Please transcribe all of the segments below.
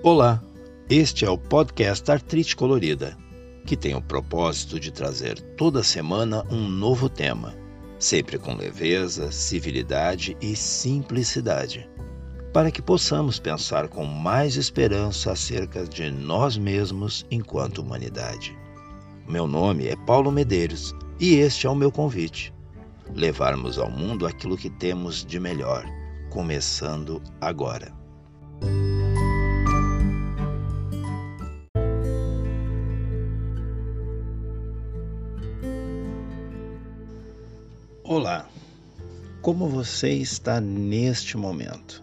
Olá, este é o podcast Artrite Colorida, que tem o propósito de trazer toda semana um novo tema, sempre com leveza, civilidade e simplicidade, para que possamos pensar com mais esperança acerca de nós mesmos enquanto humanidade. Meu nome é Paulo Medeiros e este é o meu convite: levarmos ao mundo aquilo que temos de melhor, começando agora. Olá, como você está neste momento?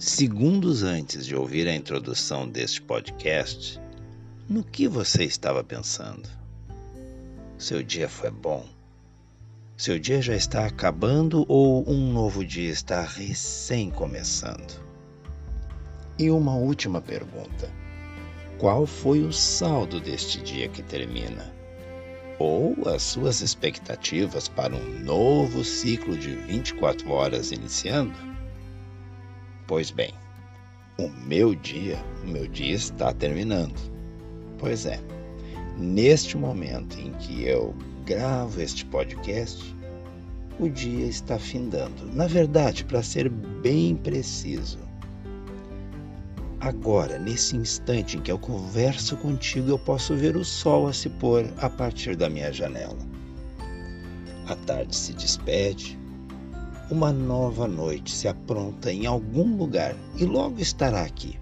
Segundos antes de ouvir a introdução deste podcast, no que você estava pensando? Seu dia foi bom? Seu dia já está acabando ou um novo dia está recém começando? E uma última pergunta: qual foi o saldo deste dia que termina? Ou as suas expectativas para um novo ciclo de 24 horas iniciando? Pois bem, o meu dia, o meu dia está terminando. Pois é, neste momento em que eu gravo este podcast, o dia está findando. Na verdade, para ser bem preciso, Agora, nesse instante em que eu converso contigo, eu posso ver o sol a se pôr a partir da minha janela. A tarde se despede, uma nova noite se apronta em algum lugar e logo estará aqui.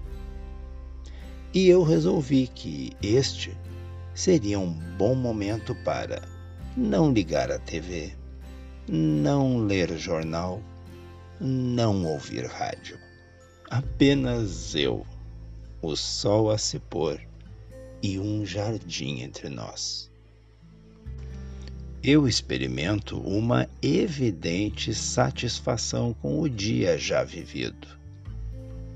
E eu resolvi que este seria um bom momento para não ligar a TV, não ler jornal, não ouvir rádio. Apenas eu o sol a se pôr e um jardim entre nós. Eu experimento uma evidente satisfação com o dia já vivido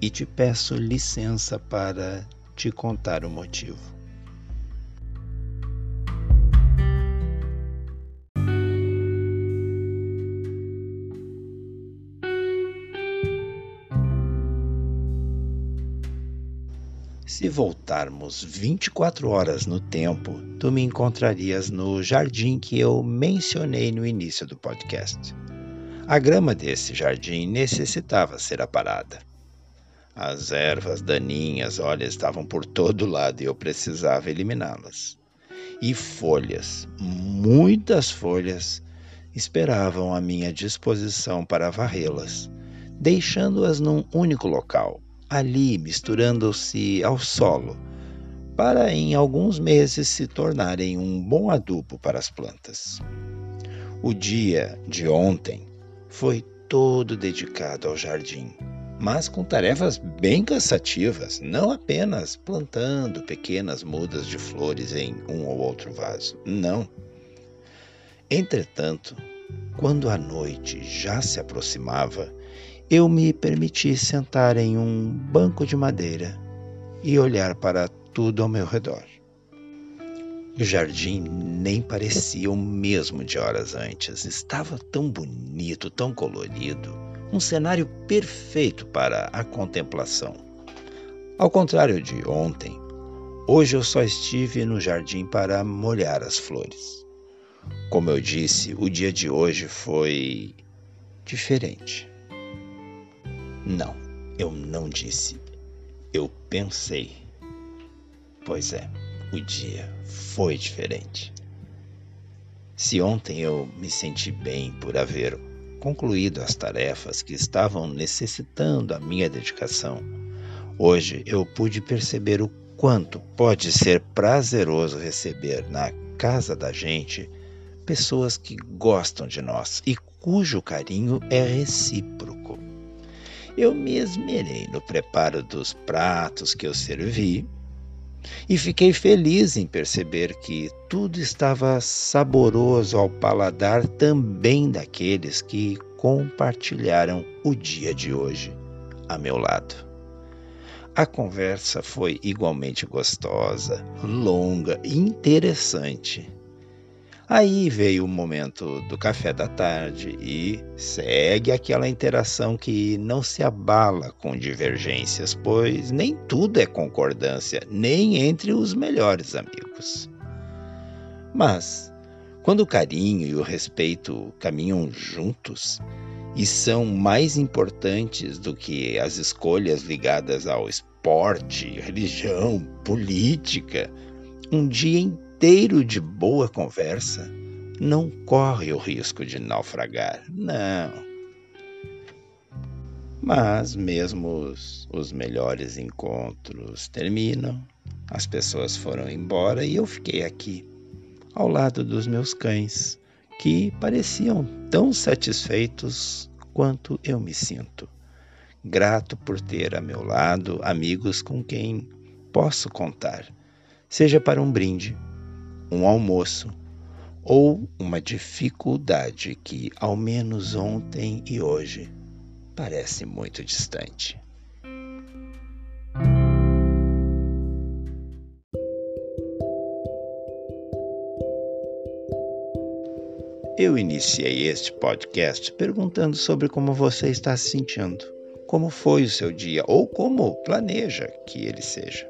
e te peço licença para te contar o motivo. Se voltarmos 24 horas no tempo, tu me encontrarias no jardim que eu mencionei no início do podcast. A grama desse jardim necessitava ser aparada. As ervas daninhas, olha, estavam por todo lado e eu precisava eliminá-las. E folhas, muitas folhas, esperavam à minha disposição para varrê-las, deixando-as num único local, ali misturando-se ao solo, para em alguns meses se tornarem um bom adubo para as plantas. O dia de ontem foi todo dedicado ao jardim, mas com tarefas bem cansativas, não apenas plantando pequenas mudas de flores em um ou outro vaso, não. Entretanto, quando a noite já se aproximava, eu me permiti sentar em um banco de madeira e olhar para tudo ao meu redor. O jardim nem parecia o mesmo de horas antes. Estava tão bonito, tão colorido, um cenário perfeito para a contemplação. Ao contrário de ontem, hoje eu só estive no jardim para molhar as flores. Como eu disse, o dia de hoje foi diferente. Não, eu não disse. Eu pensei. Pois é, o dia foi diferente. Se ontem eu me senti bem por haver concluído as tarefas que estavam necessitando a minha dedicação, hoje eu pude perceber o quanto pode ser prazeroso receber na casa da gente pessoas que gostam de nós e cujo carinho é recíproco. Eu me esmerei no preparo dos pratos que eu servi e fiquei feliz em perceber que tudo estava saboroso ao paladar também daqueles que compartilharam o dia de hoje a meu lado. A conversa foi igualmente gostosa, longa e interessante. Aí veio o momento do café da tarde e segue aquela interação que não se abala com divergências, pois nem tudo é concordância, nem entre os melhores amigos. Mas, quando o carinho e o respeito caminham juntos e são mais importantes do que as escolhas ligadas ao esporte, religião, política, um dia inteiro inteiro de boa conversa não corre o risco de naufragar, não. Mas mesmo os, os melhores encontros terminam, as pessoas foram embora e eu fiquei aqui, ao lado dos meus cães, que pareciam tão satisfeitos quanto eu me sinto. Grato por ter a meu lado amigos com quem posso contar, seja para um brinde um almoço ou uma dificuldade que, ao menos ontem e hoje, parece muito distante. Eu iniciei este podcast perguntando sobre como você está se sentindo, como foi o seu dia ou como planeja que ele seja.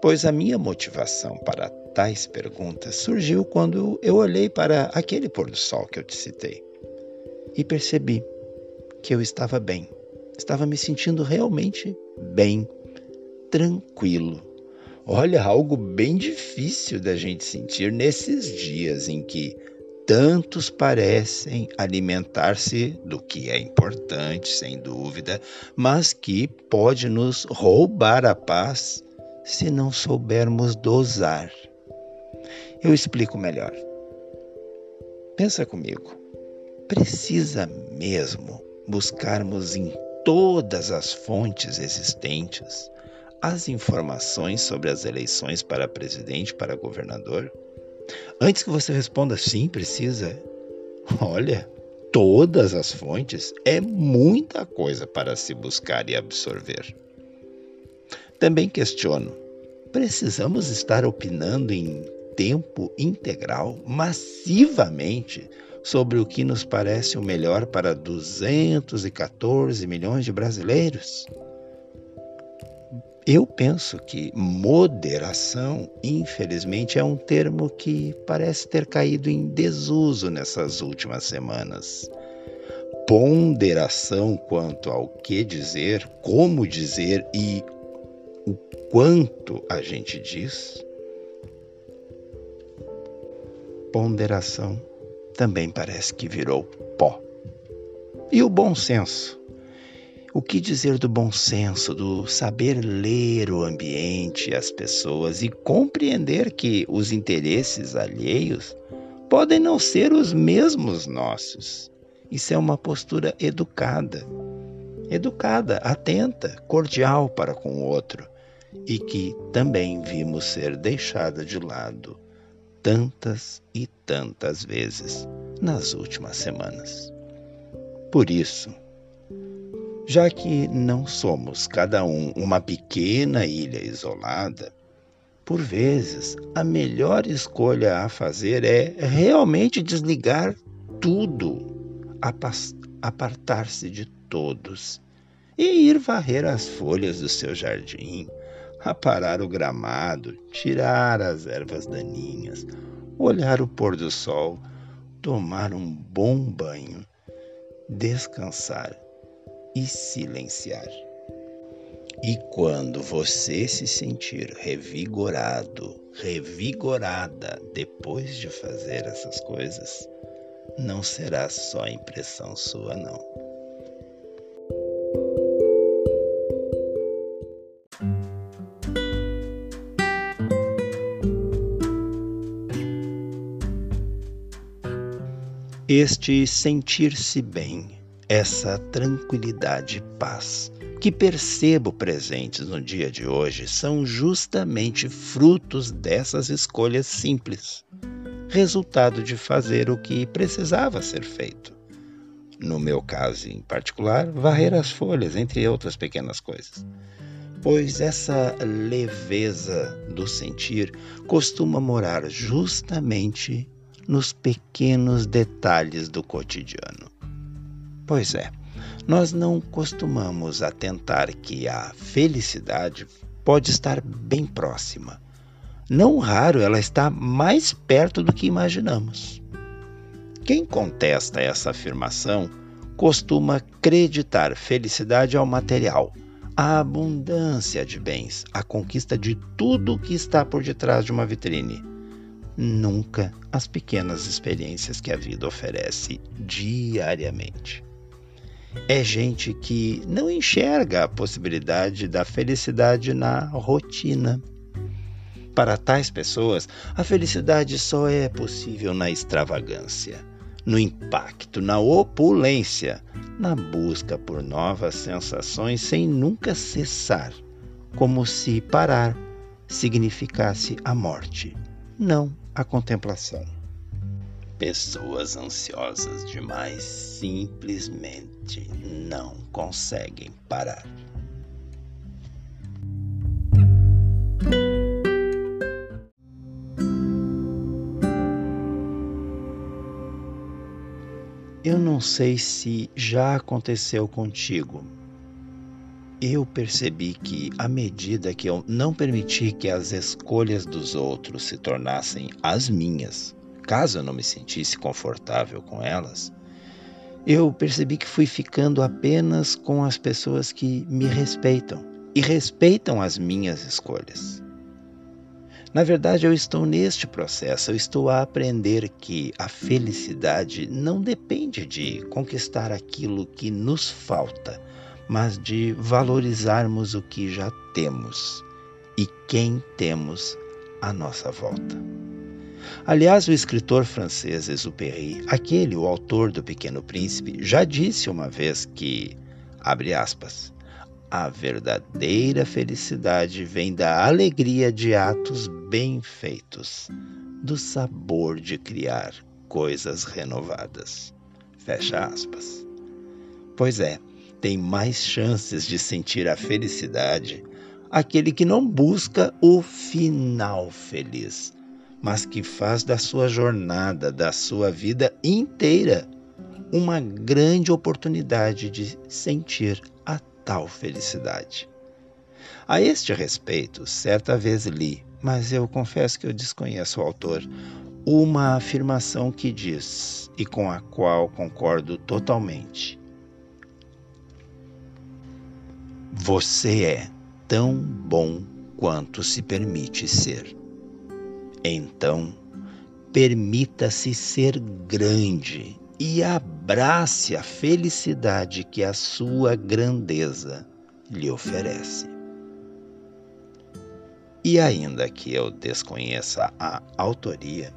Pois a minha motivação para tais perguntas surgiu quando eu olhei para aquele pôr do sol que eu te citei e percebi que eu estava bem, estava me sentindo realmente bem, tranquilo. Olha, algo bem difícil da gente sentir nesses dias em que tantos parecem alimentar-se do que é importante, sem dúvida, mas que pode nos roubar a paz se não soubermos dosar. Eu explico melhor. Pensa comigo. Precisa mesmo buscarmos em todas as fontes existentes as informações sobre as eleições para presidente, para governador? Antes que você responda sim, precisa. Olha, todas as fontes é muita coisa para se buscar e absorver. Também questiono: precisamos estar opinando em tempo integral, massivamente, sobre o que nos parece o melhor para 214 milhões de brasileiros? Eu penso que moderação, infelizmente, é um termo que parece ter caído em desuso nessas últimas semanas. Ponderação quanto ao que dizer, como dizer e o quanto a gente diz ponderação também parece que virou pó. E o bom senso? O que dizer do bom senso, do saber ler o ambiente, as pessoas e compreender que os interesses alheios podem não ser os mesmos nossos? Isso é uma postura educada. Educada, atenta, cordial para com o outro e que também vimos ser deixada de lado tantas e tantas vezes nas últimas semanas. Por isso, já que não somos cada um uma pequena ilha isolada, por vezes a melhor escolha a fazer é realmente desligar tudo, apartar-se de todos e ir varrer as folhas do seu jardim, aparar o gramado, tirar as ervas daninhas, olhar o pôr do sol, tomar um bom banho, descansar e silenciar. E quando você se sentir revigorado, revigorada depois de fazer essas coisas, não será só impressão sua, não. Este sentir-se bem, essa tranquilidade e paz que percebo presentes no dia de hoje são justamente frutos dessas escolhas simples, resultado de fazer o que precisava ser feito. No meu caso em particular, varrer as folhas, entre outras pequenas coisas. Pois essa leveza do sentir costuma morar justamente nos pequenos detalhes do cotidiano. Pois é, nós não costumamos atentar que a felicidade pode estar bem próxima. Não raro ela está mais perto do que imaginamos. Quem contesta essa afirmação costuma acreditar felicidade ao material, à abundância de bens, à conquista de tudo que está por detrás de uma vitrine. Nunca as pequenas experiências que a vida oferece diariamente. É gente que não enxerga a possibilidade da felicidade na rotina. Para tais pessoas, a felicidade só é possível na extravagância, no impacto, na opulência, na busca por novas sensações sem nunca cessar, como se parar significasse a morte, não a contemplação. Pessoas ansiosas demais simplesmente não conseguem parar. Eu não sei se já aconteceu contigo. Eu percebi que, à medida que eu não permiti que as escolhas dos outros se tornassem as minhas, caso eu não me sentisse confortável com elas, eu percebi que fui ficando apenas com as pessoas que me respeitam e respeitam as minhas escolhas. Na verdade, eu estou neste processo, eu estou a aprender que a felicidade não depende de conquistar aquilo que nos falta, mas de valorizarmos o que já temos e quem temos à nossa volta. Aliás, o escritor francês Exupéry, aquele o autor do Pequeno Príncipe, já disse uma vez que, abre aspas, a verdadeira felicidade vem da alegria de atos bem feitos, do sabor de criar coisas renovadas. Fecha aspas. Pois é, tem mais chances de sentir a felicidade aquele que não busca o final feliz, mas que faz da sua jornada, da sua vida inteira, uma grande oportunidade de sentir a tal felicidade. A este respeito, certa vez li, mas eu confesso que eu desconheço o autor, uma afirmação que diz, e com a qual concordo totalmente: Você é tão bom quanto se permite ser. Então, permita-se ser grande e abrace a felicidade que a sua grandeza lhe oferece. E ainda que eu desconheça a autoria,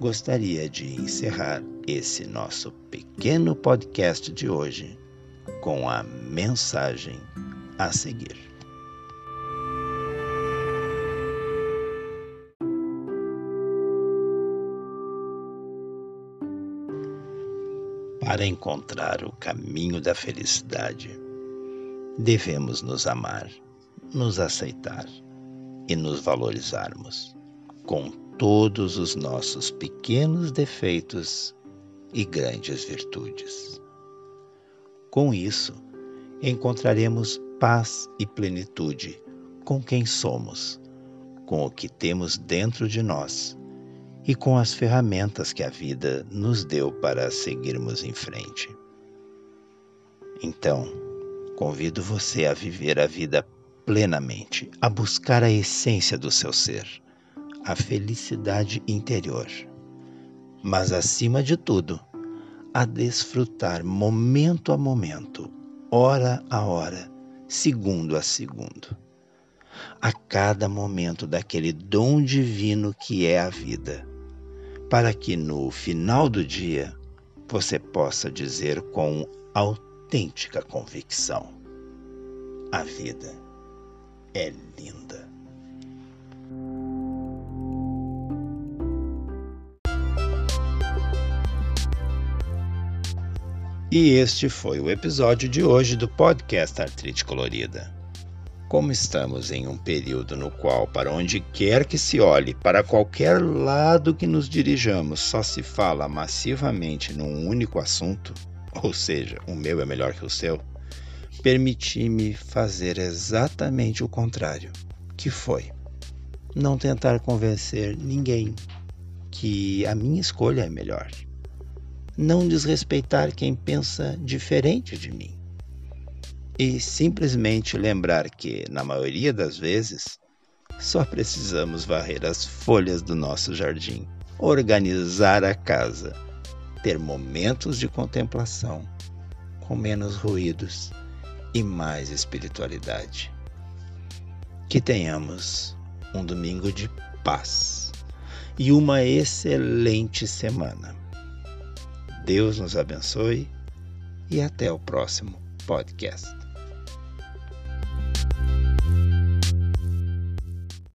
gostaria de encerrar esse nosso pequeno podcast de hoje com a mensagem a seguir. Para encontrar o caminho da felicidade, devemos nos amar, nos aceitar e nos valorizarmos com todos os nossos pequenos defeitos e grandes virtudes. Com isso, encontraremos paz e plenitude com quem somos, com o que temos dentro de nós e com as ferramentas que a vida nos deu para seguirmos em frente. Então, convido você a viver a vida plenamente, a buscar a essência do seu ser, a felicidade interior. Mas, acima de tudo, a desfrutar momento a momento, hora a hora, segundo a segundo, a cada momento daquele dom divino que é a vida para que no final do dia você possa dizer com autêntica convicção: a vida é linda. E este foi o episódio de hoje do podcast Artrite Colorida. Como estamos em um período no qual, para onde quer que se olhe, para qualquer lado que nos dirijamos, só se fala massivamente num único assunto, ou seja, o meu é melhor que o seu, permiti-me fazer exatamente o contrário, que foi não tentar convencer ninguém que a minha escolha é melhor. Não desrespeitar quem pensa diferente de mim e simplesmente lembrar que, na maioria das vezes, só precisamos varrer as folhas do nosso jardim, organizar a casa, ter momentos de contemplação, com menos ruídos e mais espiritualidade. Que tenhamos um domingo de paz e uma excelente semana. Deus nos abençoe e até o próximo podcast.